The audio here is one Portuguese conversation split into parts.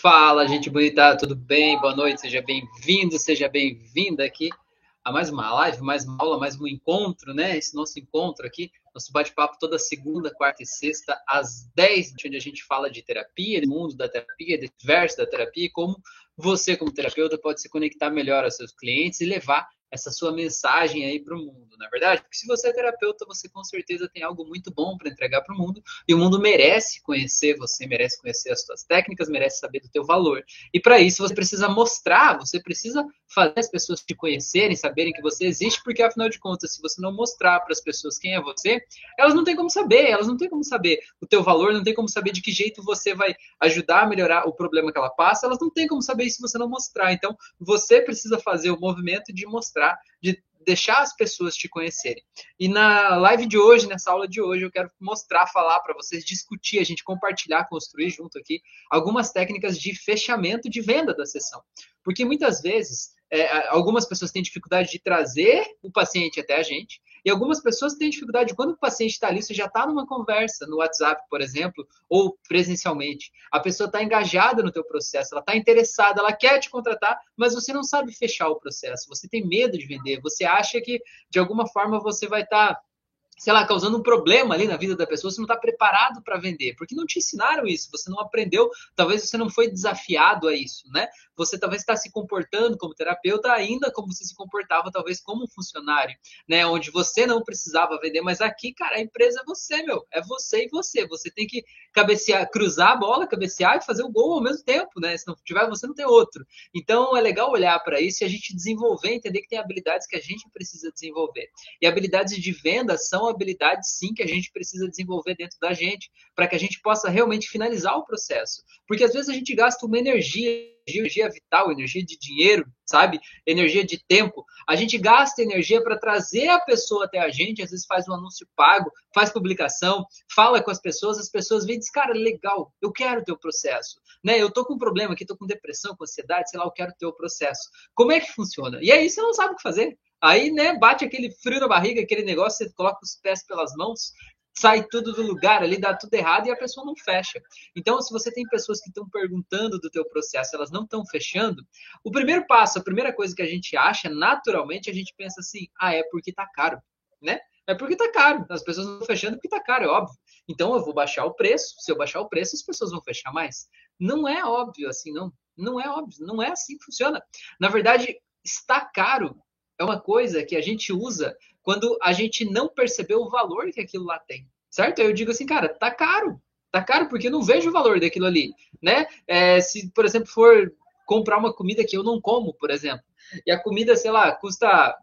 Fala, gente bonita, tudo bem? Boa noite, seja bem-vindo, seja bem-vinda aqui a mais uma live, mais uma aula, mais um encontro, né? Esse nosso encontro aqui, nosso bate-papo toda segunda, quarta e sexta, às 10, onde a gente fala de terapia, do mundo da terapia, do universo da terapia, e como você, como terapeuta, pode se conectar melhor aos seus clientes e levar essa sua mensagem aí para o mundo, na é verdade? Porque se você é terapeuta, você com certeza tem algo muito bom para entregar para o mundo e o mundo merece conhecer você, merece conhecer as suas técnicas, merece saber do teu valor. E para isso você precisa mostrar, você precisa fazer as pessoas te conhecerem, saberem que você existe, porque afinal de contas, se você não mostrar para as pessoas quem é você, elas não têm como saber, elas não têm como saber o teu valor, não têm como saber de que jeito você vai ajudar a melhorar o problema que ela passa, elas não têm como saber isso se você não mostrar. Então, você precisa fazer o movimento de mostrar mostrar, de deixar as pessoas te conhecerem. E na live de hoje, nessa aula de hoje, eu quero mostrar, falar para vocês, discutir, a gente compartilhar, construir junto aqui algumas técnicas de fechamento de venda da sessão. Porque muitas vezes é, algumas pessoas têm dificuldade de trazer o paciente até a gente, e algumas pessoas têm dificuldade, quando o paciente está ali, você já está numa conversa, no WhatsApp, por exemplo, ou presencialmente. A pessoa está engajada no teu processo, ela está interessada, ela quer te contratar, mas você não sabe fechar o processo, você tem medo de vender, você acha que, de alguma forma, você vai estar... Tá sei lá, causando um problema ali na vida da pessoa, você não está preparado para vender, porque não te ensinaram isso, você não aprendeu, talvez você não foi desafiado a isso, né? Você talvez está se comportando como terapeuta ainda como você se comportava talvez como funcionário, né? Onde você não precisava vender, mas aqui, cara, a empresa é você, meu, é você e você. Você tem que cabecear, cruzar a bola, cabecear e fazer o gol ao mesmo tempo, né? Se não tiver você, não tem outro. Então é legal olhar para isso e a gente desenvolver, entender que tem habilidades que a gente precisa desenvolver. E habilidades de venda são habilidades, sim, que a gente precisa desenvolver dentro da gente, para que a gente possa realmente finalizar o processo. Porque às vezes a gente gasta uma energia energia vital, energia de dinheiro, sabe? Energia de tempo. A gente gasta energia para trazer a pessoa até a gente, às vezes faz um anúncio pago, faz publicação, fala com as pessoas, as pessoas veem e dizem, cara, legal, eu quero o teu processo. Né? Eu tô com um problema aqui, tô com depressão, com ansiedade, sei lá, eu quero o teu processo. Como é que funciona? E aí você não sabe o que fazer. Aí, né, bate aquele frio na barriga, aquele negócio, você coloca os pés pelas mãos, sai tudo do lugar ali, dá tudo errado e a pessoa não fecha. Então, se você tem pessoas que estão perguntando do teu processo, elas não estão fechando, o primeiro passo, a primeira coisa que a gente acha, naturalmente, a gente pensa assim, ah, é porque tá caro, né? É porque tá caro. As pessoas não estão fechando porque tá caro, é óbvio. Então eu vou baixar o preço. Se eu baixar o preço, as pessoas vão fechar mais. Não é óbvio assim, não. Não é óbvio. Não é assim que funciona. Na verdade, está caro é uma coisa que a gente usa quando a gente não percebeu o valor que aquilo lá tem, certo? Eu digo assim, cara, tá caro, tá caro porque eu não vejo o valor daquilo ali, né? É, se, por exemplo, for comprar uma comida que eu não como, por exemplo, e a comida, sei lá, custa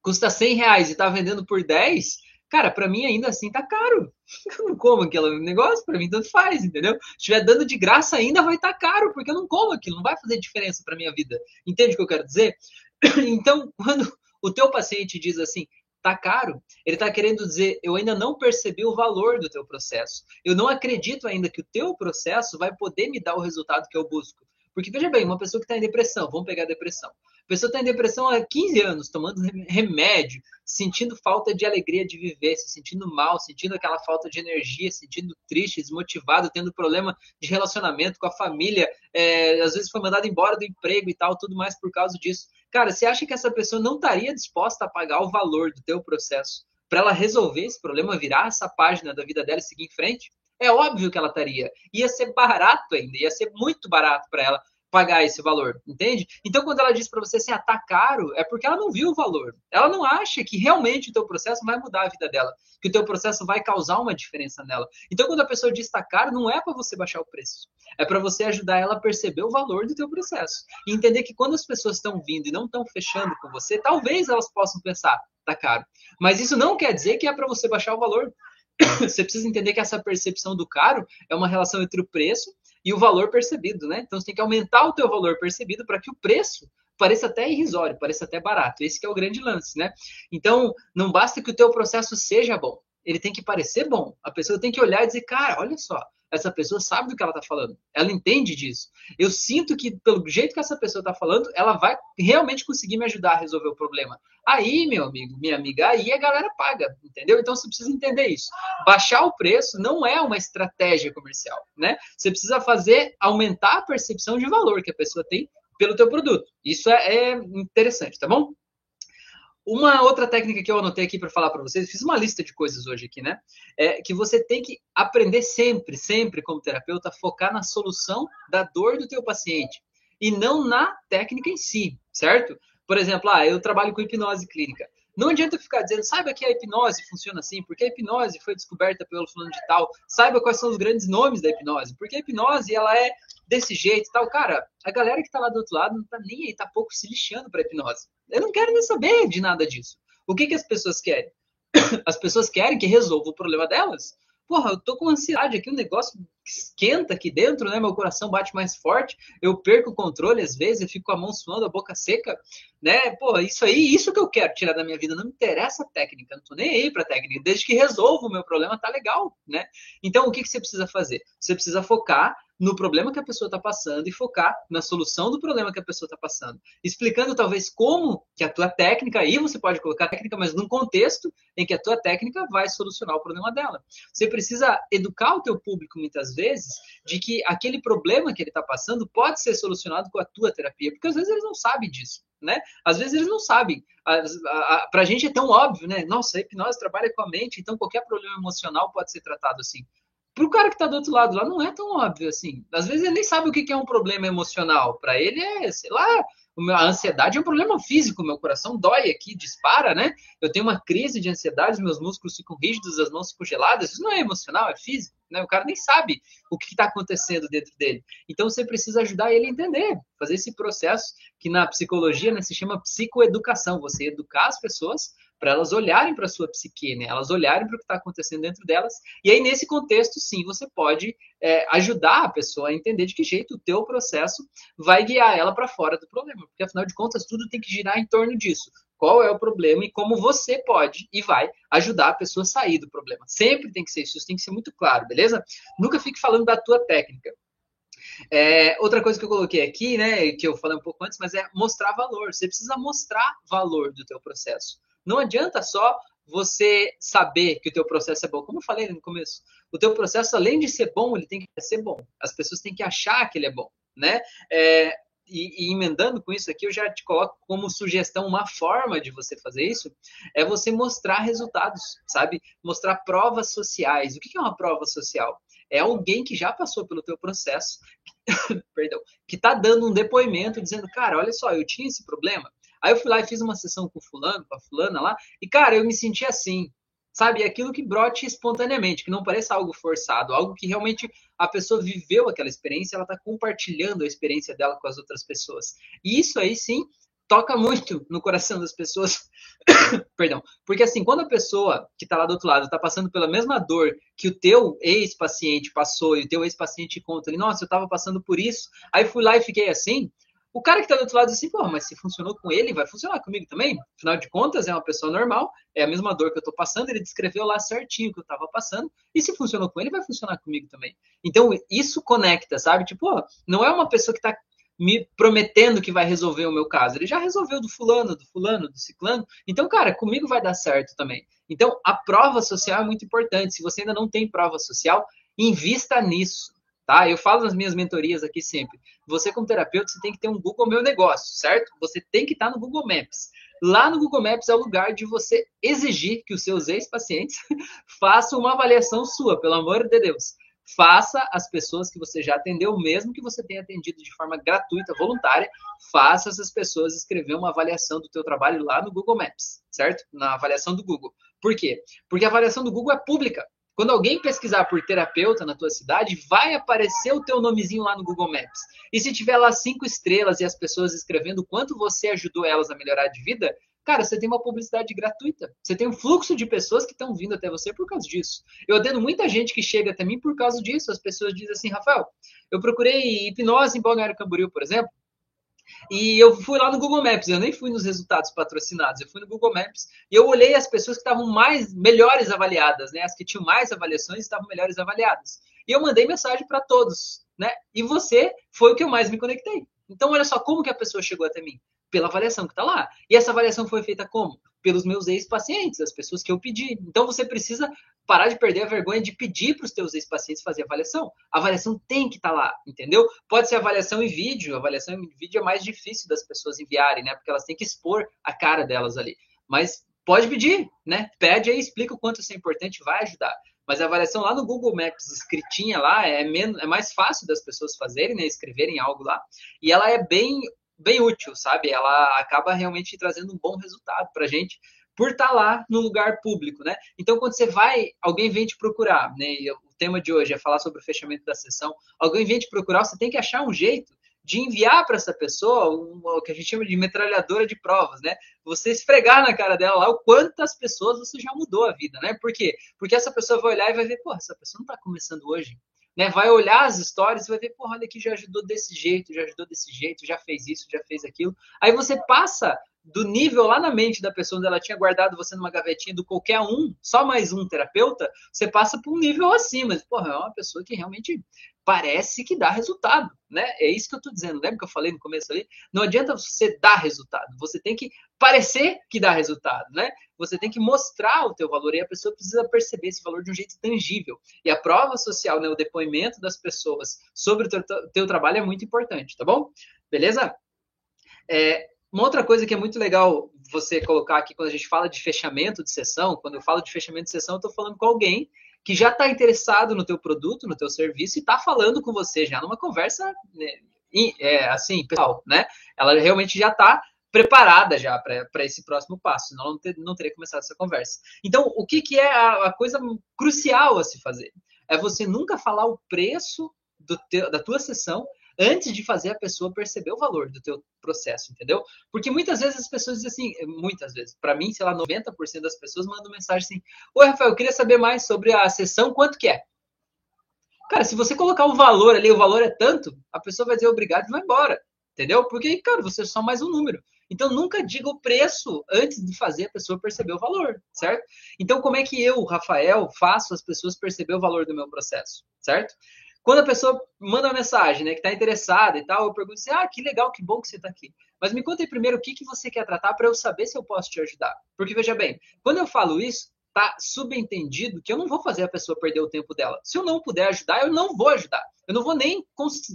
custa 100 reais e tá vendendo por 10, cara, para mim ainda assim tá caro. Eu não como aquele negócio, para mim tanto faz, entendeu? Se estiver dando de graça ainda vai estar tá caro, porque eu não como aquilo, não vai fazer diferença para minha vida. Entende o que eu quero dizer? Então, quando o teu paciente diz assim, tá caro, ele está querendo dizer, eu ainda não percebi o valor do teu processo. Eu não acredito ainda que o teu processo vai poder me dar o resultado que eu busco. Porque veja bem, uma pessoa que está em depressão, vamos pegar a depressão. A pessoa está em depressão há 15 anos, tomando remédio, sentindo falta de alegria de viver, se sentindo mal, sentindo aquela falta de energia, sentindo triste, desmotivado, tendo problema de relacionamento com a família, é, às vezes foi mandado embora do emprego e tal, tudo mais por causa disso. Cara, você acha que essa pessoa não estaria disposta a pagar o valor do teu processo para ela resolver esse problema, virar essa página da vida dela e seguir em frente? É óbvio que ela estaria. Ia ser barato ainda, ia ser muito barato para ela pagar esse valor, entende? Então, quando ela diz para você assim, ah, tá caro, é porque ela não viu o valor. Ela não acha que realmente o teu processo vai mudar a vida dela, que o teu processo vai causar uma diferença nela. Então, quando a pessoa diz tá caro, não é para você baixar o preço. É para você ajudar ela a perceber o valor do teu processo. E entender que quando as pessoas estão vindo e não estão fechando com você, talvez elas possam pensar, tá caro. Mas isso não quer dizer que é para você baixar o valor. você precisa entender que essa percepção do caro é uma relação entre o preço e o valor percebido, né? Então você tem que aumentar o teu valor percebido para que o preço pareça até irrisório, pareça até barato. Esse é o grande lance, né? Então, não basta que o teu processo seja bom, ele tem que parecer bom. A pessoa tem que olhar e dizer, cara, olha só, essa pessoa sabe do que ela está falando, ela entende disso. Eu sinto que, pelo jeito que essa pessoa está falando, ela vai realmente conseguir me ajudar a resolver o problema. Aí, meu amigo, minha amiga, aí a galera paga, entendeu? Então você precisa entender isso. Baixar o preço não é uma estratégia comercial, né? Você precisa fazer aumentar a percepção de valor que a pessoa tem pelo teu produto. Isso é, é interessante, tá bom? Uma outra técnica que eu anotei aqui para falar para vocês, fiz uma lista de coisas hoje aqui, né? É que você tem que aprender sempre, sempre como terapeuta, focar na solução da dor do teu paciente e não na técnica em si, certo? Por exemplo, ah, eu trabalho com hipnose clínica. Não adianta ficar dizendo, saiba que a hipnose funciona assim, porque a hipnose foi descoberta pelo fulano de tal, saiba quais são os grandes nomes da hipnose, porque a hipnose, ela é desse jeito e tal. Cara, a galera que tá lá do outro lado não tá nem aí, tá pouco se lixando pra hipnose. Eu não quero nem saber de nada disso. O que que as pessoas querem? As pessoas querem que resolva o problema delas porra, eu tô com ansiedade aqui, o negócio esquenta aqui dentro, né? Meu coração bate mais forte, eu perco o controle às vezes, eu fico com a mão suando, a boca seca, né? Pô, isso aí, isso que eu quero tirar da minha vida, não me interessa a técnica, não tô nem aí pra técnica, desde que resolva o meu problema, tá legal, né? Então, o que, que você precisa fazer? Você precisa focar no problema que a pessoa está passando e focar na solução do problema que a pessoa está passando. Explicando talvez como que a tua técnica, aí você pode colocar a técnica, mas num contexto em que a tua técnica vai solucionar o problema dela. Você precisa educar o teu público muitas vezes de que aquele problema que ele está passando pode ser solucionado com a tua terapia, porque às vezes eles não sabem disso. Né? Às vezes eles não sabem. Para a gente é tão óbvio, né? Nossa, a hipnose trabalha com a mente, então qualquer problema emocional pode ser tratado assim. Para o cara que está do outro lado lá, não é tão óbvio assim. Às vezes ele nem sabe o que é um problema emocional. Para ele é, sei lá, a ansiedade é um problema físico, meu coração dói aqui, dispara, né? Eu tenho uma crise de ansiedade, meus músculos ficam rígidos, as mãos ficam geladas. Isso não é emocional, é físico, né? O cara nem sabe o que está acontecendo dentro dele. Então você precisa ajudar ele a entender, fazer esse processo que na psicologia né, se chama psicoeducação. Você educar as pessoas para elas olharem para a sua psique, né? elas olharem para o que está acontecendo dentro delas. E aí, nesse contexto, sim, você pode é, ajudar a pessoa a entender de que jeito o teu processo vai guiar ela para fora do problema. Porque, afinal de contas, tudo tem que girar em torno disso. Qual é o problema e como você pode e vai ajudar a pessoa a sair do problema. Sempre tem que ser isso, isso tem que ser muito claro, beleza? Nunca fique falando da tua técnica. É, outra coisa que eu coloquei aqui, né, que eu falei um pouco antes, mas é mostrar valor. Você precisa mostrar valor do teu processo. Não adianta só você saber que o teu processo é bom. Como eu falei no começo, o teu processo, além de ser bom, ele tem que ser bom. As pessoas têm que achar que ele é bom, né? É, e, e, emendando com isso aqui, eu já te coloco como sugestão uma forma de você fazer isso é você mostrar resultados, sabe? Mostrar provas sociais. O que é uma prova social? É alguém que já passou pelo teu processo, perdão, que está dando um depoimento dizendo, cara, olha só, eu tinha esse problema, Aí eu fui lá e fiz uma sessão com fulano, com a fulana lá, e cara, eu me senti assim, sabe? Aquilo que brote espontaneamente, que não pareça algo forçado, algo que realmente a pessoa viveu aquela experiência, ela está compartilhando a experiência dela com as outras pessoas. E isso aí sim toca muito no coração das pessoas. Perdão. Porque assim, quando a pessoa que está lá do outro lado está passando pela mesma dor que o teu ex-paciente passou e o teu ex-paciente conta ali, nossa, eu estava passando por isso, aí fui lá e fiquei assim, o cara que está do outro lado diz assim, pô, mas se funcionou com ele, vai funcionar comigo também. Afinal de contas, é uma pessoa normal, é a mesma dor que eu estou passando, ele descreveu lá certinho o que eu estava passando, e se funcionou com ele, vai funcionar comigo também. Então, isso conecta, sabe? Tipo, não é uma pessoa que está me prometendo que vai resolver o meu caso. Ele já resolveu do fulano, do fulano, do ciclano. Então, cara, comigo vai dar certo também. Então, a prova social é muito importante. Se você ainda não tem prova social, invista nisso tá? Eu falo nas minhas mentorias aqui sempre. Você, como terapeuta, você tem que ter um Google Meu Negócio, certo? Você tem que estar no Google Maps. Lá no Google Maps é o lugar de você exigir que os seus ex-pacientes façam uma avaliação sua, pelo amor de Deus. Faça as pessoas que você já atendeu, mesmo que você tenha atendido de forma gratuita, voluntária, faça essas pessoas escrever uma avaliação do teu trabalho lá no Google Maps, certo? Na avaliação do Google. Por quê? Porque a avaliação do Google é pública. Quando alguém pesquisar por terapeuta na tua cidade, vai aparecer o teu nomezinho lá no Google Maps. E se tiver lá cinco estrelas e as pessoas escrevendo quanto você ajudou elas a melhorar de vida, cara, você tem uma publicidade gratuita. Você tem um fluxo de pessoas que estão vindo até você por causa disso. Eu atendo muita gente que chega até mim por causa disso. As pessoas dizem assim, Rafael, eu procurei hipnose em Balneário Camboriú, por exemplo, E eu fui lá no Google Maps, eu nem fui nos resultados patrocinados, eu fui no Google Maps e eu olhei as pessoas que estavam mais melhores avaliadas, né? As que tinham mais avaliações estavam melhores avaliadas. E eu mandei mensagem para todos, né? E você foi o que eu mais me conectei. Então, olha só como que a pessoa chegou até mim. Pela avaliação que está lá. E essa avaliação foi feita como? Pelos meus ex-pacientes, as pessoas que eu pedi. Então, você precisa parar de perder a vergonha de pedir para os teus ex-pacientes fazer avaliação. A avaliação tem que estar tá lá, entendeu? Pode ser avaliação em vídeo. A avaliação em vídeo é mais difícil das pessoas enviarem, né? Porque elas têm que expor a cara delas ali. Mas pode pedir, né? Pede aí, explica o quanto isso é importante, vai ajudar. Mas a avaliação lá no Google Maps, escritinha lá, é, menos, é mais fácil das pessoas fazerem, né? Escreverem algo lá. E ela é bem, bem útil, sabe? Ela acaba realmente trazendo um bom resultado para a gente por estar tá lá no lugar público, né? Então, quando você vai, alguém vem te procurar, né? E o tema de hoje é falar sobre o fechamento da sessão. Alguém vem te procurar, você tem que achar um jeito de enviar para essa pessoa o que a gente chama de metralhadora de provas, né? Você esfregar na cara dela lá o quantas pessoas você já mudou a vida, né? Por quê? Porque essa pessoa vai olhar e vai ver, pô, essa pessoa não está começando hoje. Né, vai olhar as histórias e vai ver, porra, olha aqui, já ajudou desse jeito, já ajudou desse jeito, já fez isso, já fez aquilo. Aí você passa do nível lá na mente da pessoa onde ela tinha guardado você numa gavetinha do qualquer um, só mais um terapeuta, você passa para um nível acima. Porra, é uma pessoa que realmente parece que dá resultado, né? É isso que eu estou dizendo. Lembra que eu falei no começo ali? Não adianta você dar resultado, você tem que parecer que dá resultado, né? Você tem que mostrar o teu valor e a pessoa precisa perceber esse valor de um jeito tangível. E a prova social, né, o depoimento das pessoas sobre o teu, teu trabalho é muito importante, tá bom? Beleza? É, uma outra coisa que é muito legal você colocar aqui quando a gente fala de fechamento de sessão, quando eu falo de fechamento de sessão, eu estou falando com alguém que já está interessado no teu produto, no teu serviço e está falando com você já numa conversa né, é, assim, pessoal, né? Ela realmente já está preparada já para esse próximo passo, senão não, ter, não teria começado essa conversa. Então, o que, que é a, a coisa crucial a se fazer? É você nunca falar o preço teu, da tua sessão antes de fazer a pessoa perceber o valor do teu processo, entendeu? Porque muitas vezes as pessoas dizem assim, muitas vezes, para mim, sei lá, 90% das pessoas mandam mensagem assim: "Oi, Rafael, eu queria saber mais sobre a sessão, quanto que é?" Cara, se você colocar o valor ali, o valor é tanto, a pessoa vai dizer obrigado e vai embora, entendeu? Porque, cara, você é só mais um número. Então, nunca diga o preço antes de fazer a pessoa perceber o valor, certo? Então, como é que eu, Rafael, faço as pessoas perceber o valor do meu processo, certo? Quando a pessoa manda uma mensagem, né, que está interessada e tal, eu pergunto assim, ah, que legal, que bom que você está aqui. Mas me conta aí primeiro o que, que você quer tratar para eu saber se eu posso te ajudar. Porque, veja bem, quando eu falo isso, tá subentendido que eu não vou fazer a pessoa perder o tempo dela. Se eu não puder ajudar, eu não vou ajudar. Eu não vou nem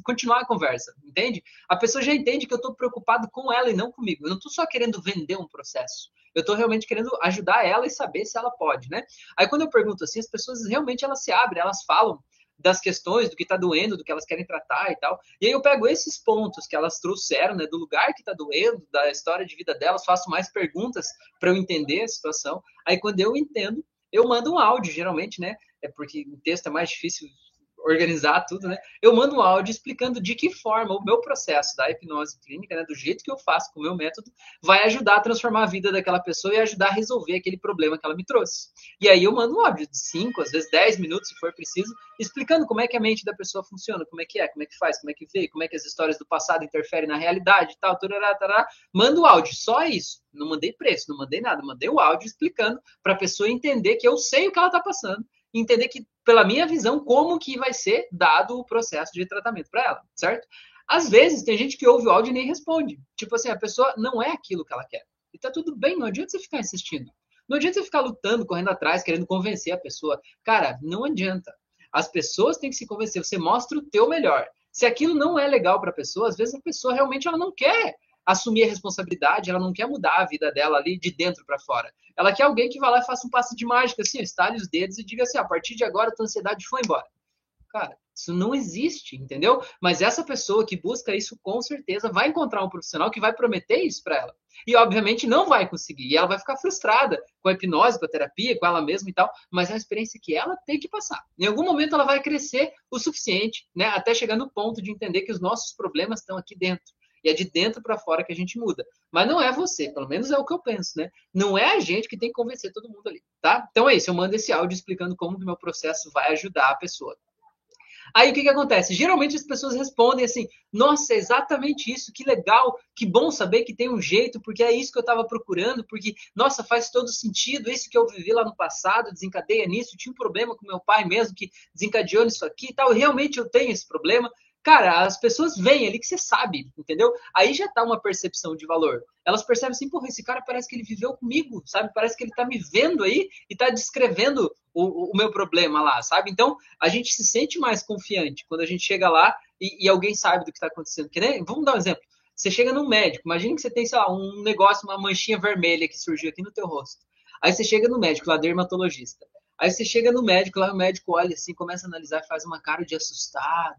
continuar a conversa, entende? A pessoa já entende que eu estou preocupado com ela e não comigo. Eu não estou só querendo vender um processo. Eu estou realmente querendo ajudar ela e saber se ela pode, né? Aí quando eu pergunto assim, as pessoas realmente elas se abrem, elas falam das questões, do que está doendo, do que elas querem tratar e tal. E aí eu pego esses pontos que elas trouxeram, né, do lugar que está doendo, da história de vida delas, faço mais perguntas para eu entender a situação. Aí quando eu entendo, eu mando um áudio, geralmente, né? É porque o texto é mais difícil organizar tudo, né? Eu mando um áudio explicando de que forma o meu processo da hipnose clínica, né, do jeito que eu faço com o meu método, vai ajudar a transformar a vida daquela pessoa e ajudar a resolver aquele problema que ela me trouxe. E aí eu mando um áudio de 5, às vezes 10 minutos, se for preciso, explicando como é que a mente da pessoa funciona, como é que é, como é que faz, como é que vê, como é que as histórias do passado interferem na realidade e tal, tarará, tarará. mando o áudio, só isso. Não mandei preço, não mandei nada, mandei o áudio explicando para a pessoa entender que eu sei o que ela está passando entender que, pela minha visão, como que vai ser dado o processo de tratamento para ela, certo? Às vezes, tem gente que ouve o áudio e nem responde. Tipo assim, a pessoa não é aquilo que ela quer. E tá tudo bem, não adianta você ficar insistindo. Não adianta você ficar lutando, correndo atrás, querendo convencer a pessoa. Cara, não adianta. As pessoas têm que se convencer. Você mostra o teu melhor. Se aquilo não é legal para a pessoa, às vezes a pessoa realmente ela não quer assumir a responsabilidade, ela não quer mudar a vida dela ali de dentro para fora. Ela quer alguém que vá lá e faça um passo de mágica, assim, estale os dedos e diga assim: a partir de agora a tua ansiedade foi embora. Cara, isso não existe, entendeu? Mas essa pessoa que busca isso, com certeza, vai encontrar um profissional que vai prometer isso para ela. E, obviamente, não vai conseguir. E ela vai ficar frustrada com a hipnose, com a terapia, com ela mesma e tal. Mas é uma experiência que ela tem que passar. Em algum momento, ela vai crescer o suficiente, né? Até chegar no ponto de entender que os nossos problemas estão aqui dentro. E é de dentro para fora que a gente muda. Mas não é você, pelo menos é o que eu penso, né? Não é a gente que tem que convencer todo mundo ali, tá? Então é isso, eu mando esse áudio explicando como o meu processo vai ajudar a pessoa. Aí o que, que acontece? Geralmente as pessoas respondem assim: nossa, é exatamente isso, que legal, que bom saber que tem um jeito, porque é isso que eu estava procurando, porque, nossa, faz todo sentido, isso que eu vivi lá no passado, desencadeia nisso, tinha um problema com meu pai mesmo que desencadeou nisso aqui e tal, realmente eu tenho esse problema. Cara, as pessoas veem ali que você sabe, entendeu? Aí já tá uma percepção de valor. Elas percebem assim, porra, esse cara parece que ele viveu comigo, sabe? Parece que ele tá me vendo aí e tá descrevendo o, o meu problema lá, sabe? Então, a gente se sente mais confiante quando a gente chega lá e, e alguém sabe do que tá acontecendo. Que, né? Vamos dar um exemplo. Você chega num médico, imagina que você tem, sei lá, um negócio, uma manchinha vermelha que surgiu aqui no teu rosto. Aí você chega no médico, lá dermatologista. Aí você chega no médico, lá o médico olha assim, começa a analisar, faz uma cara de assustado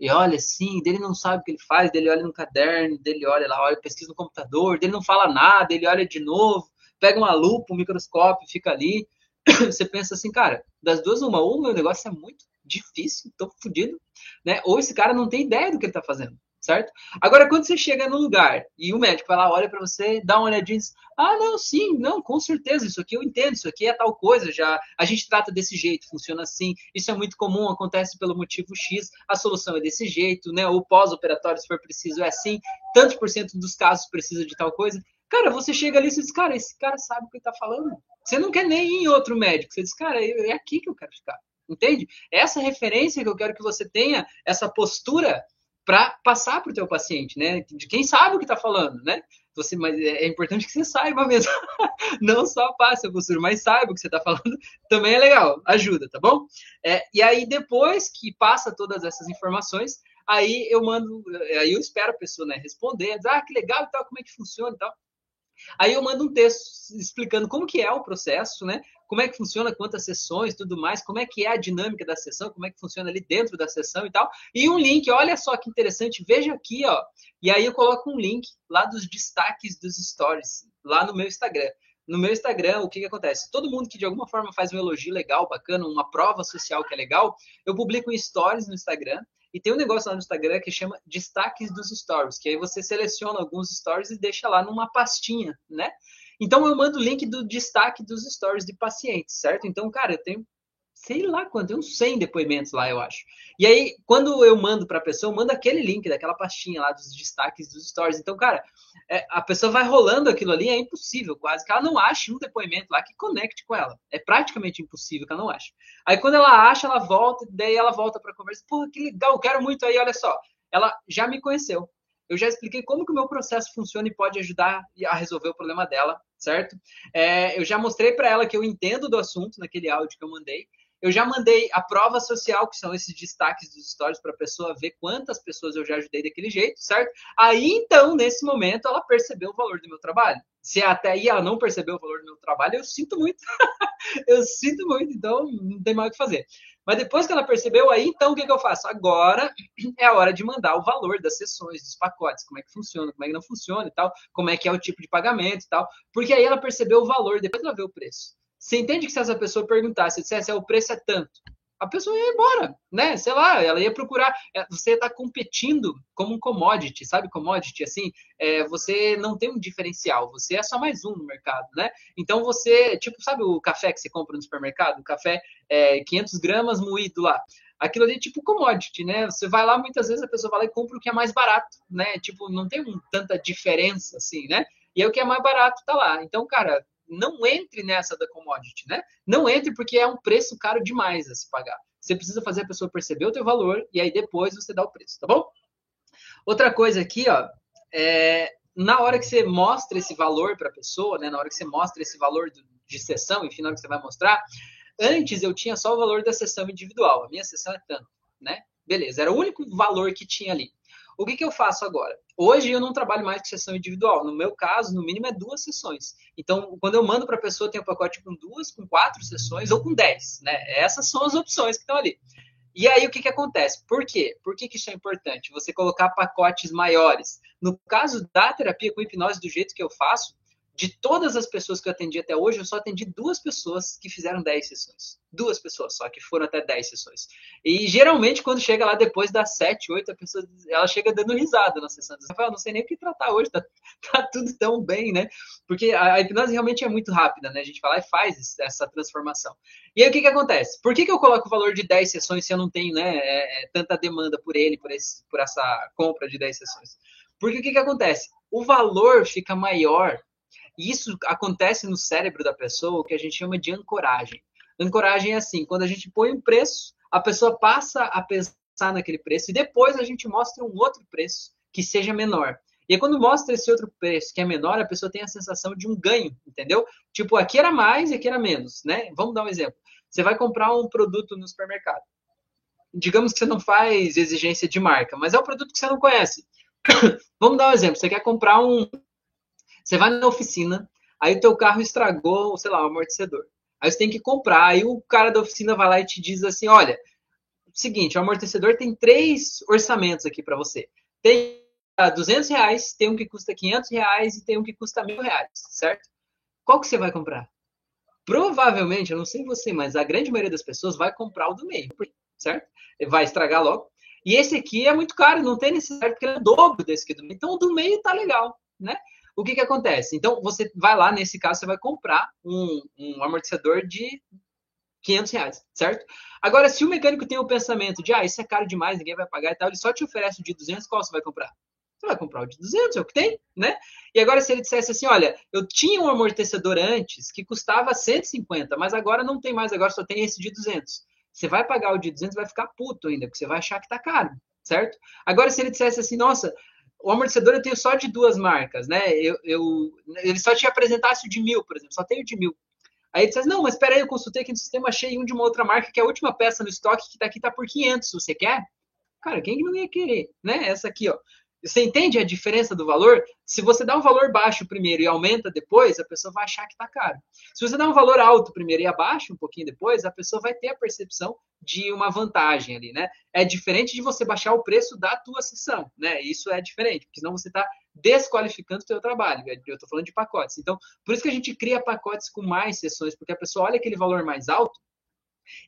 e olha assim, dele não sabe o que ele faz, dele olha no caderno, dele olha lá, olha, pesquisa no computador, dele não fala nada, ele olha de novo, pega uma lupa, um microscópio, fica ali. Você pensa assim, cara, das duas, uma, o meu negócio é muito difícil, tô fodido, né? Ou esse cara não tem ideia do que ele tá fazendo certo? Agora, quando você chega no lugar e o médico vai lá, olha para você, dá uma olhadinha e diz: Ah, não, sim, não, com certeza, isso aqui eu entendo, isso aqui é tal coisa, já a gente trata desse jeito, funciona assim, isso é muito comum, acontece pelo motivo X, a solução é desse jeito, né? O pós-operatório, se for preciso, é assim, tantos por cento dos casos precisa de tal coisa. Cara, você chega ali e diz, cara, esse cara sabe o que ele tá falando. Você não quer nem ir em outro médico. Você diz, cara, é aqui que eu quero ficar. Entende? Essa referência que eu quero que você tenha, essa postura para passar para o teu paciente, né? De quem sabe o que está falando, né? Você, mas é, é importante que você saiba mesmo. Não só passe a postura, mas saiba o que você está falando. Também é legal, ajuda, tá bom? É, e aí, depois que passa todas essas informações, aí eu mando, aí eu espero a pessoa né, responder, dizer, ah, que legal e tal, como é que funciona e tal. Aí eu mando um texto explicando como que é o processo, né? Como é que funciona, quantas sessões, tudo mais, como é que é a dinâmica da sessão, como é que funciona ali dentro da sessão e tal. E um link, olha só que interessante, veja aqui, ó. E aí eu coloco um link lá dos destaques dos stories, lá no meu Instagram no meu Instagram, o que, que acontece? Todo mundo que de alguma forma faz um elogio legal, bacana, uma prova social que é legal, eu publico stories no Instagram e tem um negócio lá no Instagram que chama destaques dos stories, que aí você seleciona alguns stories e deixa lá numa pastinha, né? Então eu mando o link do destaque dos stories de pacientes, certo? Então, cara, eu tenho sei lá quanto, uns 100 depoimentos lá, eu acho. E aí, quando eu mando para a pessoa, eu mando aquele link daquela pastinha lá dos destaques dos stories. Então, cara, é, a pessoa vai rolando aquilo ali, é impossível quase que ela não ache um depoimento lá que conecte com ela. É praticamente impossível que ela não ache. Aí, quando ela acha, ela volta, daí ela volta para conversa. Porra, que legal, quero muito aí, olha só. Ela já me conheceu. Eu já expliquei como que o meu processo funciona e pode ajudar a resolver o problema dela, certo? É, eu já mostrei para ela que eu entendo do assunto naquele áudio que eu mandei. Eu já mandei a prova social, que são esses destaques dos stories para a pessoa ver quantas pessoas eu já ajudei daquele jeito, certo? Aí então, nesse momento, ela percebeu o valor do meu trabalho. Se até aí ela não percebeu o valor do meu trabalho, eu sinto muito. eu sinto muito, então não tem mais o que fazer. Mas depois que ela percebeu, aí então o que, que eu faço? Agora é a hora de mandar o valor das sessões, dos pacotes, como é que funciona, como é que não funciona e tal, como é que é o tipo de pagamento e tal. Porque aí ela percebeu o valor, depois ela vê o preço. Você entende que se essa pessoa perguntasse, dissesse, é, o preço é tanto, a pessoa ia embora, né? Sei lá, ela ia procurar. É, você está competindo como um commodity, sabe? Commodity, assim, é, você não tem um diferencial, você é só mais um no mercado, né? Então você, tipo, sabe o café que você compra no supermercado? O café é 500 gramas moído lá. Aquilo ali é tipo commodity, né? Você vai lá, muitas vezes a pessoa vai lá e compra o que é mais barato, né? Tipo, não tem um, tanta diferença assim, né? E aí o que é mais barato tá lá. Então, cara, não entre nessa da commodity, né? Não entre porque é um preço caro demais a se pagar. Você precisa fazer a pessoa perceber o teu valor e aí depois você dá o preço, tá bom? Outra coisa aqui, ó, é, na hora que você mostra esse valor para a pessoa, né, na hora que você mostra esse valor de sessão, enfim, na hora que você vai mostrar, antes eu tinha só o valor da sessão individual, a minha sessão é tanto, né? Beleza, era o único valor que tinha ali. O que, que eu faço agora? Hoje eu não trabalho mais com sessão individual. No meu caso, no mínimo é duas sessões. Então, quando eu mando para a pessoa, tem um pacote com duas, com quatro sessões ou com dez. Né? Essas são as opções que estão ali. E aí, o que, que acontece? Por quê? Por que, que isso é importante? Você colocar pacotes maiores. No caso da terapia com hipnose, do jeito que eu faço, de todas as pessoas que eu atendi até hoje, eu só atendi duas pessoas que fizeram 10 sessões. Duas pessoas só, que foram até 10 sessões. E geralmente, quando chega lá depois das 7, 8, a pessoa ela chega dando risada na sessão. Ela fala, não sei nem o que tratar hoje, tá, tá tudo tão bem, né? Porque a, a, hipnose realmente é muito rápida, né? A gente vai lá e faz essa transformação. E aí o que, que acontece? Por que, que eu coloco o valor de 10 sessões se eu não tenho né, é, é, tanta demanda por ele, por, esse, por essa compra de 10 sessões? Porque o que, que acontece? O valor fica maior e isso acontece no cérebro da pessoa, o que a gente chama de ancoragem. Ancoragem é assim, quando a gente põe um preço, a pessoa passa a pensar naquele preço e depois a gente mostra um outro preço que seja menor. E aí, quando mostra esse outro preço que é menor, a pessoa tem a sensação de um ganho, entendeu? Tipo, aqui era mais e aqui era menos, né? Vamos dar um exemplo. Você vai comprar um produto no supermercado. Digamos que você não faz exigência de marca, mas é um produto que você não conhece. Vamos dar um exemplo. Você quer comprar um, você vai na oficina, aí o teu carro estragou, sei lá, o amortecedor. Aí você tem que comprar, aí o cara da oficina vai lá e te diz assim, olha, seguinte, o amortecedor tem três orçamentos aqui para você. Tem 200 reais, tem um que custa 500 reais e tem um que custa mil reais, certo? Qual que você vai comprar? Provavelmente, eu não sei você, mas a grande maioria das pessoas vai comprar o do meio, certo? Vai estragar logo. E esse aqui é muito caro, não tem necessidade, porque ele é o dobro desse aqui do meio. Então, o do meio tá legal, né? O que, que acontece? Então, você vai lá, nesse caso, você vai comprar um, um amortecedor de 500 reais, certo? Agora, se o mecânico tem o pensamento de, ah, isso é caro demais, ninguém vai pagar e tal, ele só te oferece o de 200, qual você vai comprar? Você vai comprar o de 200, é o que tem, né? E agora, se ele dissesse assim, olha, eu tinha um amortecedor antes que custava 150, mas agora não tem mais, agora só tem esse de 200. Você vai pagar o de 200, vai ficar puto ainda, porque você vai achar que tá caro, certo? Agora, se ele dissesse assim, nossa, o amortecedor eu tenho só de duas marcas, né? Eu, eu, ele só te apresentasse o de mil, por exemplo, só tenho de mil. Aí ele diz, não, mas espera aí, eu consultei aqui no sistema, achei um de uma outra marca, que é a última peça no estoque, que tá aqui, tá por 500, você quer? Cara, quem que não ia querer, né? Essa aqui, ó. Você entende a diferença do valor? Se você dá um valor baixo primeiro e aumenta depois, a pessoa vai achar que está caro. Se você dá um valor alto primeiro e abaixa um pouquinho depois, a pessoa vai ter a percepção de uma vantagem ali, né? É diferente de você baixar o preço da tua sessão, né? Isso é diferente, porque senão você está desqualificando o teu trabalho. Eu estou falando de pacotes. Então, por isso que a gente cria pacotes com mais sessões, porque a pessoa olha aquele valor mais alto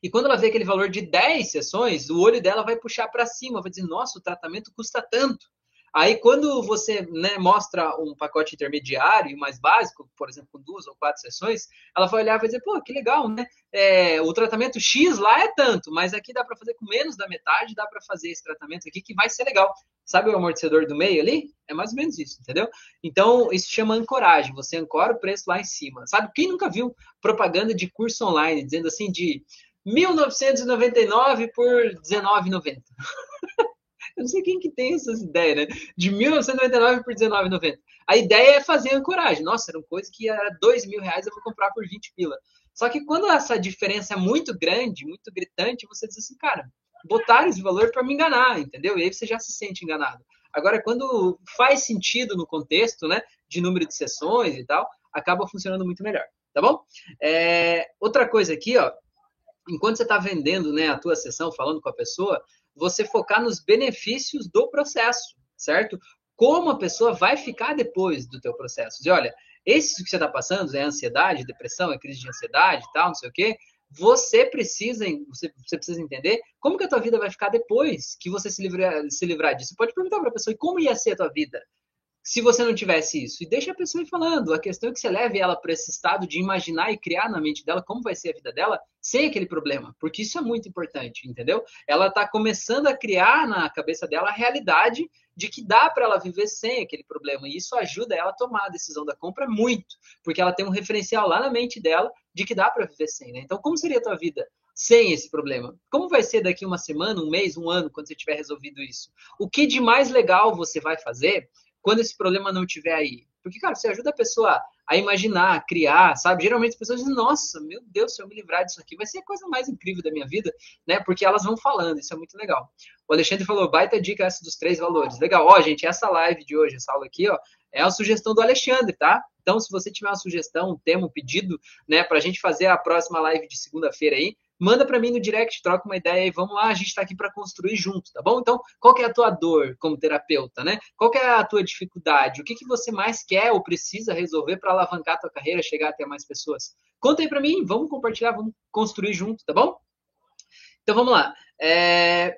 e quando ela vê aquele valor de 10 sessões, o olho dela vai puxar para cima, vai dizer, nossa, o tratamento custa tanto. Aí, quando você né, mostra um pacote intermediário mais básico, por exemplo, com duas ou quatro sessões, ela vai olhar e vai dizer, pô, que legal, né? É, o tratamento X lá é tanto, mas aqui dá para fazer com menos da metade, dá para fazer esse tratamento aqui que vai ser legal. Sabe o amortecedor do meio ali? É mais ou menos isso, entendeu? Então, isso chama ancoragem. Você ancora o preço lá em cima. Sabe, quem nunca viu propaganda de curso online dizendo assim de 1999 por 19,90? Eu não sei quem que tem essas ideias, né? De 1999 por 19,90. A ideia é fazer ancoragem. Nossa, era uma coisa que era 2 mil reais, eu vou comprar por 20 pila. Só que quando essa diferença é muito grande, muito gritante, você diz assim, cara, botaram esse valor para me enganar, entendeu? E aí você já se sente enganado. Agora, quando faz sentido no contexto, né, de número de sessões e tal, acaba funcionando muito melhor, tá bom? É, outra coisa aqui, ó, enquanto você está vendendo, né, a tua sessão, falando com a pessoa, você focar nos benefícios do processo, certo? Como a pessoa vai ficar depois do teu processo. E olha, esse que você está passando é ansiedade, depressão, é crise de ansiedade, tal, não sei o quê. Você precisa, você, você precisa entender como que a tua vida vai ficar depois que você se livrar, se livrar disso. Pode perguntar para a pessoa, e como ia ser a tua vida? Se você não tivesse isso. E deixa a pessoa ir falando. A questão é que você leve ela para esse estado de imaginar e criar na mente dela como vai ser a vida dela sem aquele problema. Porque isso é muito importante, entendeu? Ela está começando a criar na cabeça dela a realidade de que dá para ela viver sem aquele problema. E isso ajuda ela a tomar a decisão da compra muito. Porque ela tem um referencial lá na mente dela de que dá para viver sem. Né? Então, como seria a tua vida? sem esse problema? Como vai ser daqui uma semana, um mês, um ano, quando você tiver resolvido isso? O que de mais legal você vai fazer quando esse problema não estiver aí? Porque, cara, você ajuda a pessoa a imaginar, a criar, sabe? Geralmente as pessoas dizem, nossa, meu Deus, se eu me livrar disso aqui, vai ser a coisa mais incrível da minha vida, né? Porque elas vão falando, isso é muito legal. O Alexandre falou, baita dica essa dos três valores. Legal, ó, gente, essa live de hoje, essa aula aqui, ó, é a sugestão do Alexandre, tá? Então, se você tiver uma sugestão, um tema, um pedido, né, pra gente fazer a próxima live de segunda-feira aí, manda para mim no direct, troca uma ideia e vamos lá, a gente está aqui para construir junto, tá bom? Então, qual é a tua dor como terapeuta, né? Qual é a tua dificuldade? O que, que você mais quer ou precisa resolver para alavancar a tua carreira, chegar até mais pessoas? Conta aí para mim, vamos compartilhar, vamos construir junto, tá bom? Então, vamos lá. É...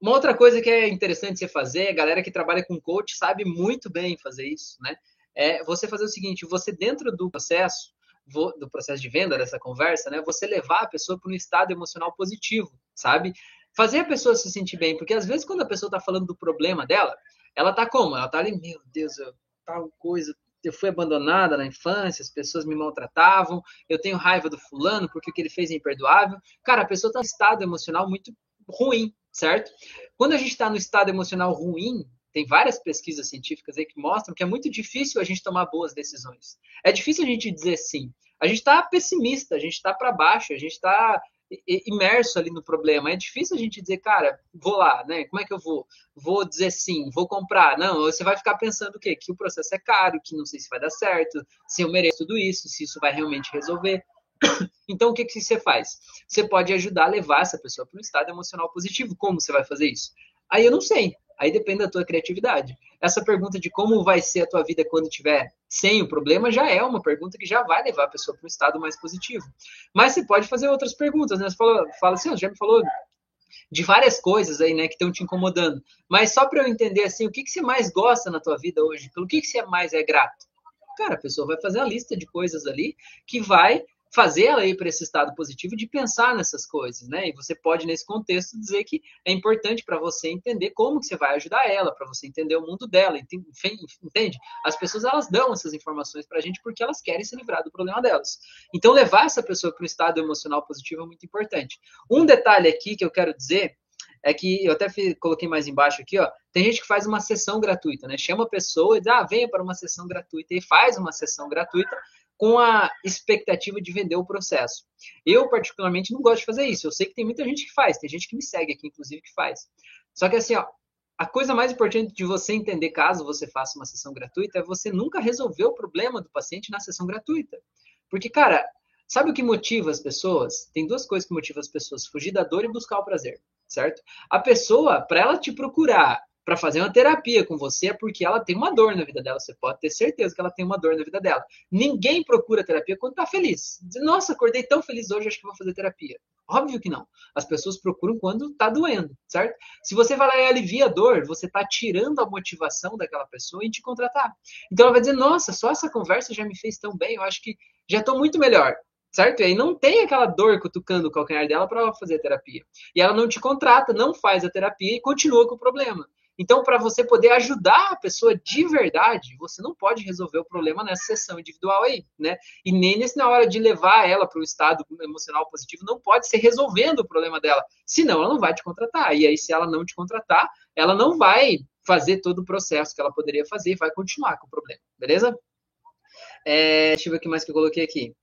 Uma outra coisa que é interessante você fazer, a galera que trabalha com coach sabe muito bem fazer isso, né? É você fazer o seguinte, você dentro do processo, do processo de venda dessa conversa, né? Você levar a pessoa para um estado emocional positivo, sabe? Fazer a pessoa se sentir bem, porque às vezes quando a pessoa está falando do problema dela, ela tá como? Ela tá ali, meu Deus, eu, tal coisa, eu fui abandonada na infância, as pessoas me maltratavam, eu tenho raiva do fulano porque o que ele fez é imperdoável. Cara, a pessoa está em estado emocional muito ruim, certo? Quando a gente está no estado emocional ruim, tem várias pesquisas científicas aí que mostram que é muito difícil a gente tomar boas decisões. É difícil a gente dizer sim. A gente está pessimista, a gente está para baixo, a gente está imerso ali no problema. É difícil a gente dizer, cara, vou lá, né? Como é que eu vou? Vou dizer sim, vou comprar. Não, você vai ficar pensando o quê? Que o processo é caro, que não sei se vai dar certo, se eu mereço tudo isso, se isso vai realmente resolver. Então, o que, que você faz? Você pode ajudar a levar essa pessoa para um estado emocional positivo. Como você vai fazer isso? Aí eu não sei. Aí depende da tua criatividade. Essa pergunta de como vai ser a tua vida quando tiver sem o problema já é uma pergunta que já vai levar a pessoa para um estado mais positivo. Mas você pode fazer outras perguntas, né? Você fala, fala assim, já me falou de várias coisas aí, né, que estão te incomodando. Mas só para eu entender assim, o que, que você mais gosta na tua vida hoje? Pelo que, que você mais é grato? Cara, a pessoa vai fazer a lista de coisas ali que vai fazer ela ir para esse estado positivo de pensar nessas coisas, né? E você pode, nesse contexto, dizer que é importante para você entender como que você vai ajudar ela, para você entender o mundo dela, entende? As pessoas, elas dão essas informações para a gente porque elas querem se livrar do problema delas. Então, levar essa pessoa para um estado emocional positivo é muito importante. Um detalhe aqui que eu quero dizer é que eu até fiz, coloquei mais embaixo aqui, ó. Tem gente que faz uma sessão gratuita, né? Chama a pessoa e diz, ah, venha para uma sessão gratuita e faz uma sessão gratuita com a expectativa de vender o processo. Eu, particularmente, não gosto de fazer isso. Eu sei que tem muita gente que faz, tem gente que me segue aqui, inclusive, que faz. Só que assim, ó, a coisa mais importante de você entender caso você faça uma sessão gratuita é você nunca resolver o problema do paciente na sessão gratuita. Porque, cara, sabe o que motiva as pessoas? Tem duas coisas que motivam as pessoas: fugir da dor e buscar o prazer, certo? A pessoa, para ela te procurar para fazer uma terapia com você é porque ela tem uma dor na vida dela. Você pode ter certeza que ela tem uma dor na vida dela. Ninguém procura terapia quando está feliz. Diz, Nossa, acordei tão feliz hoje, acho que vou fazer terapia. Óbvio que não. As pessoas procuram quando está doendo, certo? Se você vai lá e alivia a dor, você está tirando a motivação daquela pessoa em te contratar. Então ela vai dizer: Nossa, só essa conversa já me fez tão bem, eu acho que já estou muito melhor certo? E aí não tem aquela dor cutucando o calcanhar dela para fazer a terapia. E ela não te contrata, não faz a terapia e continua com o problema. Então, para você poder ajudar a pessoa de verdade, você não pode resolver o problema nessa sessão individual aí, né? E nem nesse, na hora de levar ela para o estado emocional positivo, não pode ser resolvendo o problema dela. Senão, ela não vai te contratar. E aí, se ela não te contratar, ela não vai fazer todo o processo que ela poderia fazer e vai continuar com o problema, beleza? É, deixa eu ver o que mais que eu coloquei aqui.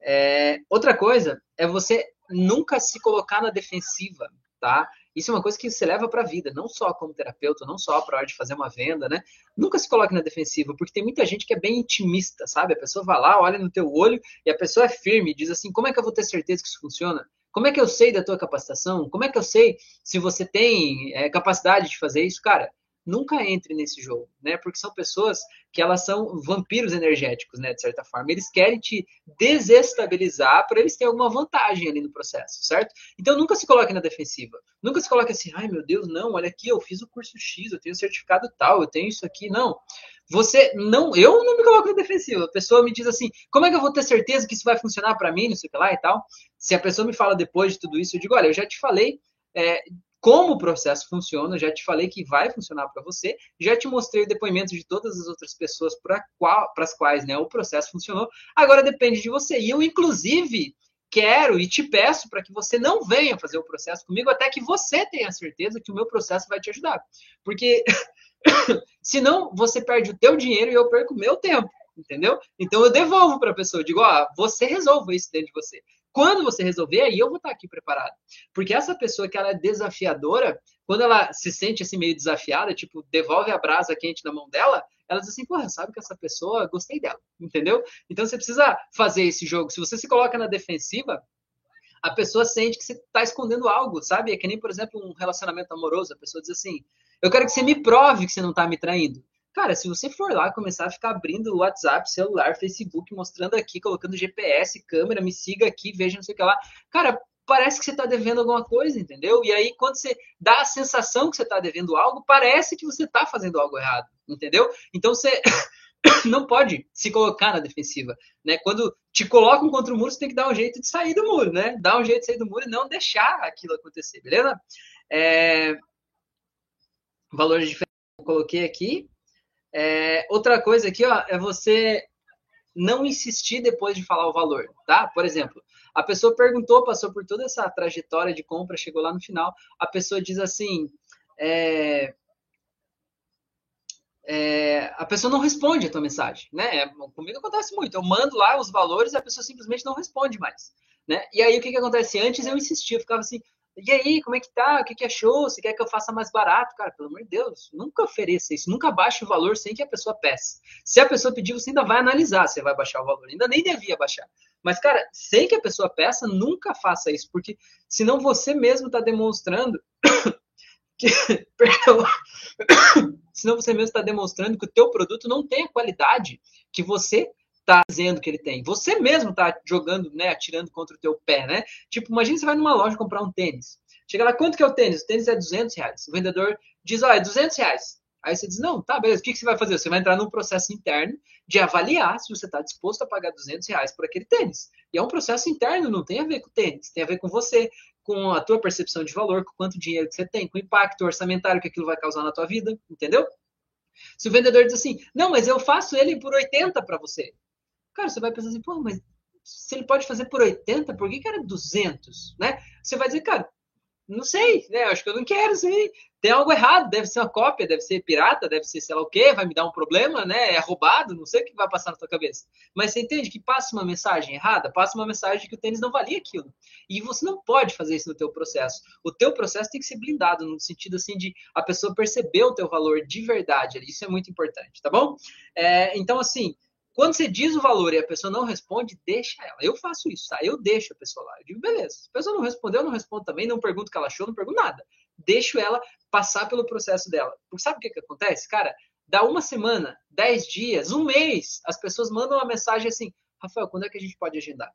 É, outra coisa é você nunca se colocar na defensiva, tá? Isso é uma coisa que você leva para a vida, não só como terapeuta, não só para hora de fazer uma venda, né? Nunca se coloque na defensiva, porque tem muita gente que é bem intimista, sabe? A pessoa vai lá, olha no teu olho e a pessoa é firme, diz assim: "Como é que eu vou ter certeza que isso funciona? Como é que eu sei da tua capacitação? Como é que eu sei se você tem é, capacidade de fazer isso, cara?" Nunca entre nesse jogo, né? Porque são pessoas que elas são vampiros energéticos, né? De certa forma, eles querem te desestabilizar para eles terem alguma vantagem ali no processo, certo? Então nunca se coloque na defensiva, nunca se coloque assim, ai meu Deus, não, olha aqui, eu fiz o curso X, eu tenho certificado tal, eu tenho isso aqui, não. Você não, eu não me coloco na defensiva. A pessoa me diz assim, como é que eu vou ter certeza que isso vai funcionar para mim, não sei o que lá e tal? Se a pessoa me fala depois de tudo isso, eu digo, olha, eu já te falei é, como o processo funciona, já te falei que vai funcionar para você, já te mostrei o depoimento de todas as outras pessoas para as quais né, o processo funcionou, agora depende de você. E eu, inclusive, quero e te peço para que você não venha fazer o processo comigo até que você tenha certeza que o meu processo vai te ajudar. Porque senão você perde o teu dinheiro e eu perco o meu tempo entendeu? Então eu devolvo para a pessoa, digo, ó, você resolva isso dentro de você. Quando você resolver, aí eu vou estar aqui preparado. Porque essa pessoa que ela é desafiadora, quando ela se sente assim meio desafiada, tipo, devolve a brasa quente na mão dela, ela diz assim, porra, sabe que essa pessoa, gostei dela, entendeu? Então você precisa fazer esse jogo. Se você se coloca na defensiva, a pessoa sente que você está escondendo algo, sabe? É que nem, por exemplo, um relacionamento amoroso. A pessoa diz assim: Eu quero que você me prove que você não está me traindo. Cara, se você for lá começar a ficar abrindo WhatsApp, celular, Facebook, mostrando aqui, colocando GPS, câmera, me siga aqui, veja não sei o que lá. Cara, parece que você está devendo alguma coisa, entendeu? E aí, quando você dá a sensação que você está devendo algo, parece que você está fazendo algo errado, entendeu? Então você não pode se colocar na defensiva, né? Quando te colocam contra o muro, você tem que dar um jeito de sair do muro, né? Dar um jeito de sair do muro e não deixar aquilo acontecer, beleza? É... Valores diferentes eu coloquei aqui. É... Outra coisa aqui, ó, é você não insistir depois de falar o valor, tá? Por exemplo, a pessoa perguntou, passou por toda essa trajetória de compra, chegou lá no final, a pessoa diz assim, é, é, a pessoa não responde a tua mensagem, né? Comigo acontece muito, eu mando lá os valores e a pessoa simplesmente não responde mais, né? E aí o que que acontece? Antes eu insistia, eu ficava assim, e aí, como é que tá? O que, que achou? Você quer que eu faça mais barato? Cara, pelo amor de Deus, nunca ofereça isso, nunca baixe o valor sem que a pessoa peça. Se a pessoa pedir, você ainda vai analisar se vai baixar o valor, ainda nem devia baixar. Mas, cara, sem que a pessoa peça, nunca faça isso, porque senão você mesmo está demonstrando que. Perdão. senão você mesmo está demonstrando que o teu produto não tem a qualidade que você está dizendo que ele tem. Você mesmo está jogando, né, atirando contra o teu pé, né? Tipo, imagina você vai numa loja comprar um tênis. Chega lá, quanto que é o tênis? O tênis é 200 reais. O vendedor diz, olha, é 200 reais. Aí você diz, não, tá, beleza, o que, que você vai fazer? Você vai entrar num processo interno de avaliar se você está disposto a pagar 200 reais por aquele tênis. E é um processo interno, não tem a ver com o tênis, tem a ver com você, com a tua percepção de valor, com quanto dinheiro que você tem, com o impacto orçamentário que aquilo vai causar na tua vida, entendeu? Se o vendedor diz assim, não, mas eu faço ele por 80 para você. Cara, você vai pensar assim, pô, mas se ele pode fazer por 80, por que, que era 200? Né? Você vai dizer, cara, não sei, né? Acho que eu não quero, sei. Tem algo errado, deve ser uma cópia, deve ser pirata, deve ser sei lá o quê, vai me dar um problema, né? É roubado, não sei o que vai passar na tua cabeça. Mas você entende que passa uma mensagem errada, passa uma mensagem que o tênis não valia aquilo. E você não pode fazer isso no teu processo. O teu processo tem que ser blindado, no sentido assim de a pessoa perceber o teu valor de verdade. Isso é muito importante, tá bom? É, então, assim, quando você diz o valor e a pessoa não responde, deixa ela. Eu faço isso, tá? Eu deixo a pessoa lá. Eu digo, beleza. Se a pessoa não respondeu, eu não respondo também, não pergunto o que ela achou, não pergunto nada. Deixo ela passar pelo processo dela. Porque sabe o que, que acontece? Cara, dá uma semana, dez dias, um mês, as pessoas mandam uma mensagem assim, Rafael, quando é que a gente pode agendar?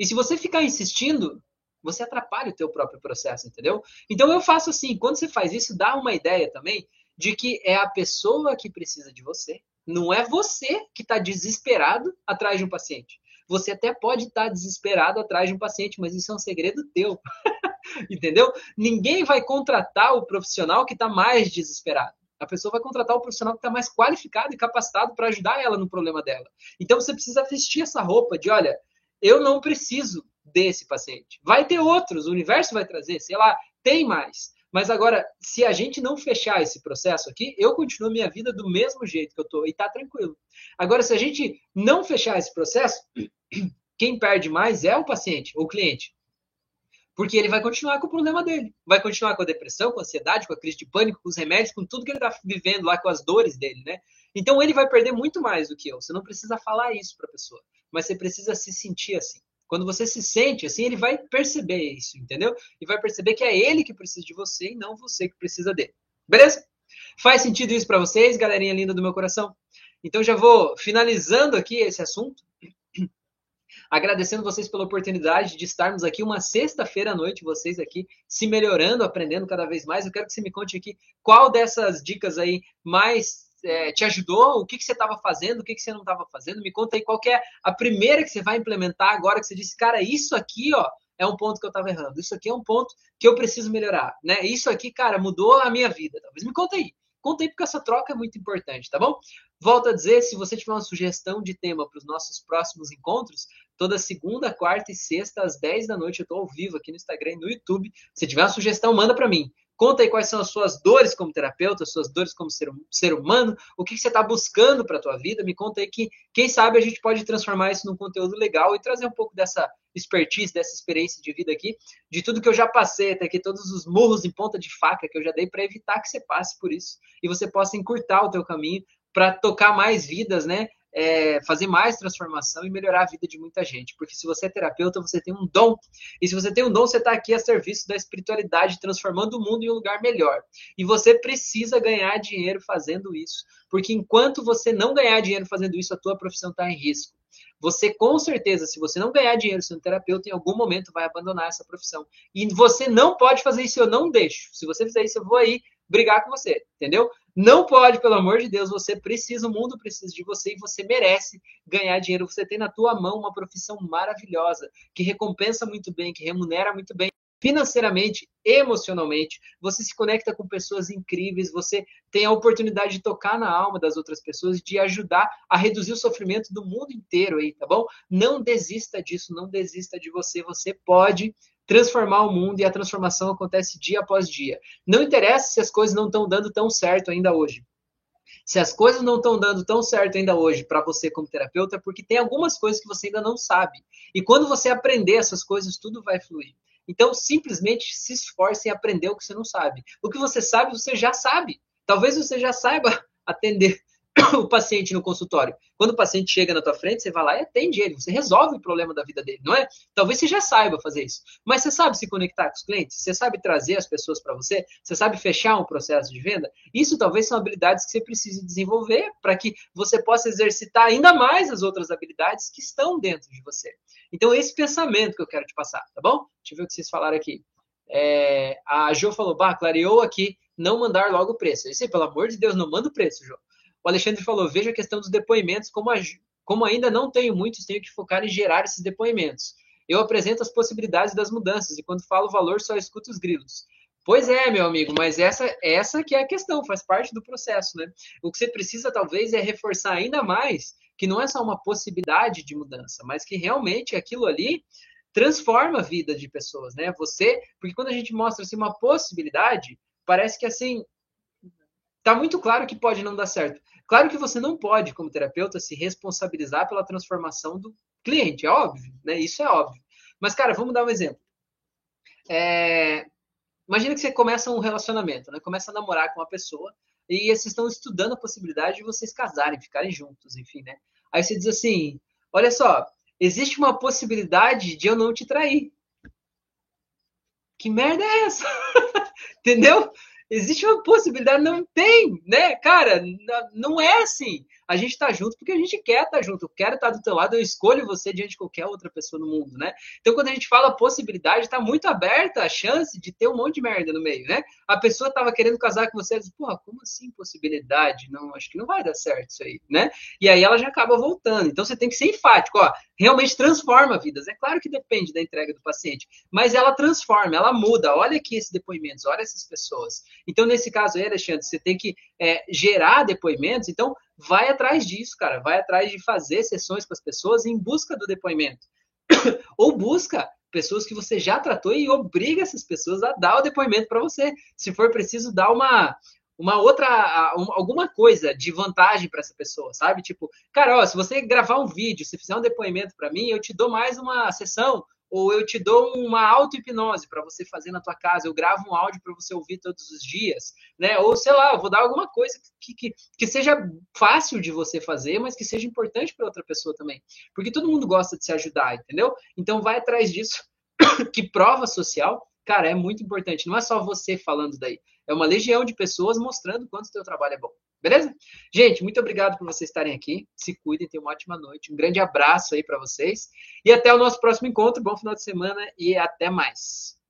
E se você ficar insistindo, você atrapalha o teu próprio processo, entendeu? Então eu faço assim, quando você faz isso, dá uma ideia também de que é a pessoa que precisa de você, não é você que está desesperado atrás de um paciente. Você até pode estar tá desesperado atrás de um paciente, mas isso é um segredo teu. Entendeu? Ninguém vai contratar o profissional que está mais desesperado. A pessoa vai contratar o profissional que está mais qualificado e capacitado para ajudar ela no problema dela. Então você precisa vestir essa roupa de, olha, eu não preciso desse paciente. Vai ter outros, o universo vai trazer, sei lá, tem mais. Mas agora, se a gente não fechar esse processo aqui, eu continuo minha vida do mesmo jeito que eu estou e tá tranquilo. Agora, se a gente não fechar esse processo, quem perde mais é o paciente, o cliente. Porque ele vai continuar com o problema dele. Vai continuar com a depressão, com a ansiedade, com a crise de pânico, com os remédios, com tudo que ele está vivendo lá, com as dores dele, né? Então ele vai perder muito mais do que eu. Você não precisa falar isso para a pessoa, mas você precisa se sentir assim. Quando você se sente assim, ele vai perceber isso, entendeu? E vai perceber que é ele que precisa de você e não você que precisa dele. Beleza? Faz sentido isso para vocês, galerinha linda do meu coração? Então já vou finalizando aqui esse assunto. Agradecendo vocês pela oportunidade de estarmos aqui uma sexta-feira à noite, vocês aqui se melhorando, aprendendo cada vez mais. Eu quero que você me conte aqui qual dessas dicas aí mais é, te ajudou? O que, que você estava fazendo? O que, que você não estava fazendo? Me conta aí qual é a primeira que você vai implementar agora que você disse, cara, isso aqui, ó, é um ponto que eu estava errando. Isso aqui é um ponto que eu preciso melhorar, né? Isso aqui, cara, mudou a minha vida. Talvez me conta aí. Conta aí porque essa troca é muito importante, tá bom? Volto a dizer, se você tiver uma sugestão de tema para os nossos próximos encontros, toda segunda, quarta e sexta às 10 da noite eu estou ao vivo aqui no Instagram e no YouTube. Se tiver uma sugestão, manda para mim. Conta aí quais são as suas dores como terapeuta, as suas dores como ser, ser humano, o que, que você está buscando para a tua vida. Me conta aí que, quem sabe, a gente pode transformar isso num conteúdo legal e trazer um pouco dessa expertise, dessa experiência de vida aqui, de tudo que eu já passei até aqui, todos os murros em ponta de faca que eu já dei para evitar que você passe por isso e você possa encurtar o teu caminho para tocar mais vidas, né? É, fazer mais transformação e melhorar a vida de muita gente. Porque se você é terapeuta, você tem um dom. E se você tem um dom, você está aqui a serviço da espiritualidade, transformando o mundo em um lugar melhor. E você precisa ganhar dinheiro fazendo isso. Porque enquanto você não ganhar dinheiro fazendo isso, a tua profissão está em risco. Você, com certeza, se você não ganhar dinheiro sendo terapeuta, em algum momento vai abandonar essa profissão. E você não pode fazer isso, eu não deixo. Se você fizer isso, eu vou aí brigar com você, entendeu? Não pode, pelo amor de Deus, você precisa, o mundo precisa de você e você merece ganhar dinheiro. Você tem na tua mão uma profissão maravilhosa, que recompensa muito bem, que remunera muito bem financeiramente, emocionalmente, você se conecta com pessoas incríveis, você tem a oportunidade de tocar na alma das outras pessoas, de ajudar a reduzir o sofrimento do mundo inteiro aí, tá bom? Não desista disso, não desista de você, você pode transformar o mundo e a transformação acontece dia após dia. Não interessa se as coisas não estão dando tão certo ainda hoje. Se as coisas não estão dando tão certo ainda hoje para você como terapeuta, é porque tem algumas coisas que você ainda não sabe. E quando você aprender essas coisas, tudo vai fluir. Então, simplesmente se esforce em aprender o que você não sabe. O que você sabe, você já sabe. Talvez você já saiba atender o paciente no consultório. Quando o paciente chega na tua frente, você vai lá e atende ele, você resolve o problema da vida dele, não é? Talvez você já saiba fazer isso, mas você sabe se conectar com os clientes, você sabe trazer as pessoas para você, você sabe fechar um processo de venda. Isso talvez são habilidades que você precise desenvolver para que você possa exercitar ainda mais as outras habilidades que estão dentro de você. Então, esse pensamento que eu quero te passar, tá bom? Deixa eu ver o que vocês falaram aqui. É, a Jo falou, bah, clareou aqui, não mandar logo o preço. Isso aí, pelo amor de Deus, não manda o preço, Jo. O Alexandre falou: veja a questão dos depoimentos, como, a, como ainda não tenho muitos, tenho que focar em gerar esses depoimentos. Eu apresento as possibilidades das mudanças e quando falo valor só escuto os grilos. Pois é, meu amigo, mas essa, essa que é a questão, faz parte do processo, né? O que você precisa talvez é reforçar ainda mais que não é só uma possibilidade de mudança, mas que realmente aquilo ali transforma a vida de pessoas, né? Você, porque quando a gente mostra assim uma possibilidade, parece que assim tá muito claro que pode não dar certo. Claro que você não pode, como terapeuta, se responsabilizar pela transformação do cliente, é óbvio, né? Isso é óbvio. Mas, cara, vamos dar um exemplo. É... Imagina que você começa um relacionamento, né? Começa a namorar com uma pessoa e vocês estão estudando a possibilidade de vocês casarem, ficarem juntos, enfim, né? Aí você diz assim: olha só, existe uma possibilidade de eu não te trair. Que merda é essa? Entendeu? Existe uma possibilidade, não tem, né? Cara, não é assim. A gente tá junto porque a gente quer estar tá junto. Eu quero estar tá do teu lado, eu escolho você diante de qualquer outra pessoa no mundo, né? Então, quando a gente fala possibilidade, tá muito aberta a chance de ter um monte de merda no meio, né? A pessoa tava querendo casar com você, e diz, porra, como assim possibilidade? Não, acho que não vai dar certo isso aí, né? E aí ela já acaba voltando. Então, você tem que ser enfático, ó, realmente transforma vidas. É claro que depende da entrega do paciente, mas ela transforma, ela muda. Olha aqui esses depoimentos, olha essas pessoas. Então, nesse caso aí, Alexandre, você tem que é, gerar depoimentos. Então, vai atrás disso, cara. Vai atrás de fazer sessões com as pessoas em busca do depoimento. Ou busca pessoas que você já tratou e obriga essas pessoas a dar o depoimento para você. Se for preciso, dar uma, uma outra, uma, alguma coisa de vantagem para essa pessoa, sabe? Tipo, cara, ó, se você gravar um vídeo, se fizer um depoimento para mim, eu te dou mais uma sessão ou eu te dou uma auto-hipnose para você fazer na tua casa, eu gravo um áudio para você ouvir todos os dias, né? Ou sei lá, eu vou dar alguma coisa que, que, que seja fácil de você fazer, mas que seja importante para outra pessoa também. Porque todo mundo gosta de se ajudar, entendeu? Então vai atrás disso. que prova social, cara, é muito importante. Não é só você falando daí. É uma legião de pessoas mostrando quanto o teu trabalho é bom. Beleza? Gente, muito obrigado por vocês estarem aqui. Se cuidem, tenham uma ótima noite. Um grande abraço aí para vocês. E até o nosso próximo encontro. Bom final de semana e até mais.